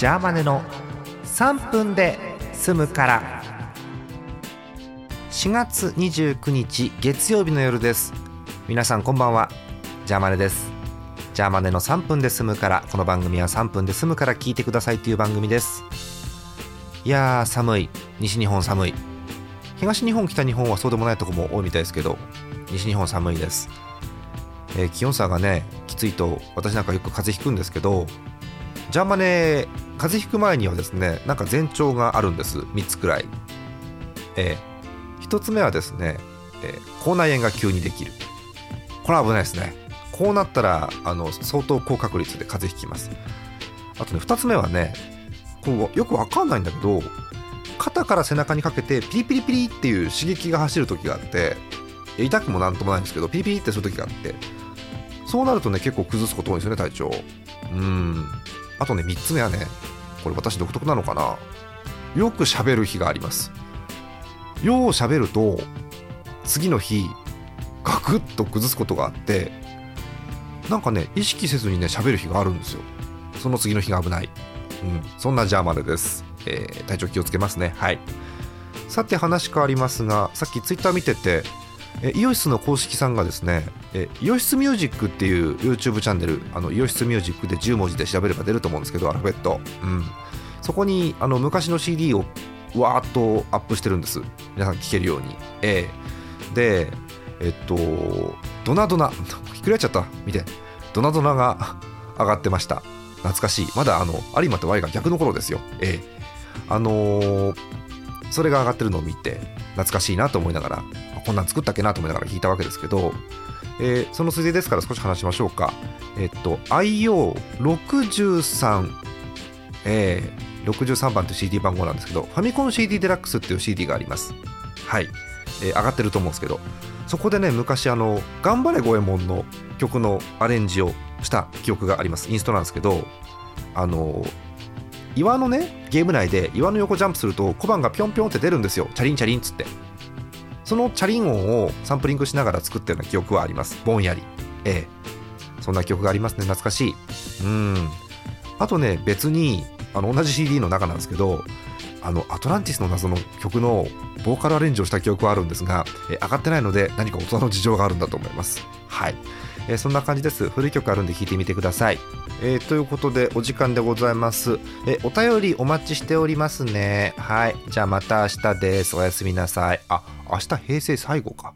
ジャーマネの3分で済むから。4月29日月曜日の夜です。皆さんこんばんは。ジャーマネです。ジャーマネの3分で済むからこの番組は3分で済むから聞いてくださいという番組です。いやー寒い。西日本寒い。東日本北日本はそうでもないとこも多いみたいですけど西日本寒いです、えー気温差がねきついと私なんかよく風邪ひくんですけどジャーマネ風邪ひく前にはですねなんか前兆があるんです。3つくらい、え1つ目はですね、えー口内炎が急にできる。これは危ないですね。こうなったらあの相当高確率で風邪ひきます。あとね2つ目はねこうよくわかんないんだけど肩から背中にかけてピリピリピリっていう刺激が走る時があって痛くもなんともないんですけどピリピリってする時があってそうなるとね結構崩すこと多いんですよね体調。うん。あとね3つ目はねこれ私独特なのかな。よく喋る日があります。よう喋ると次の日ガクッと崩すことがあってなんかね意識せずにね喋る日があるんですよ。その次の日が危ない、うん、そんなジャーマネです、えー体調気をつけますね。はい。さて話変わりますがさっきツイッター見ててえイオシスの公式さんがですねえイオシスミュージックっていう YouTube チャンネルあのイオシスミュージックで10文字で調べれば出ると思うんですけどアルファベット、うん、そこにあの昔の CD をわーっとアップしてるんです。皆さん聴けるように、えでえっとドナドナひっくり返っちゃった。見て。ドナドナが 上がってました。懐かしい。まだあの有馬と Y が逆の頃ですよ。ええ。あのーそれが上がってるのを見て懐かしいなと思いながら。こんなん作ったっけなと思いながら聞いたわけですけど、えーそのついでですから少し話しましょうか。えっと IO63 えー63番という CD 番号なんですけどファミコン CD デラックスっていう CD があります。はい、えー上がってると思うんですけどそこでね昔あの「頑張れ五右衛門」の曲のアレンジをした記憶があります。インストなんですけどあの岩のねゲーム内で岩の横ジャンプすると小判がピョンピョンって出るんですよ。チャリンチャリンっつって。そのチャリン音をサンプリングしながら作ったような記憶はあります。ぼんやり。ええ。そんな記憶がありますね。懐かしい。うん。あとね別にあの同じ CD の中なんですけどあのアトランティスの謎の曲のボーカルアレンジをした記憶はあるんですが、え上がってないので何か大人の事情があるんだと思います。はい、えそんな感じです。古い曲あるんで聴いてみてください。えーということでお時間でございます。えお便りお待ちしておりますね。はい。じゃあまた明日です。おやすみなさい。あ明日平成最後か。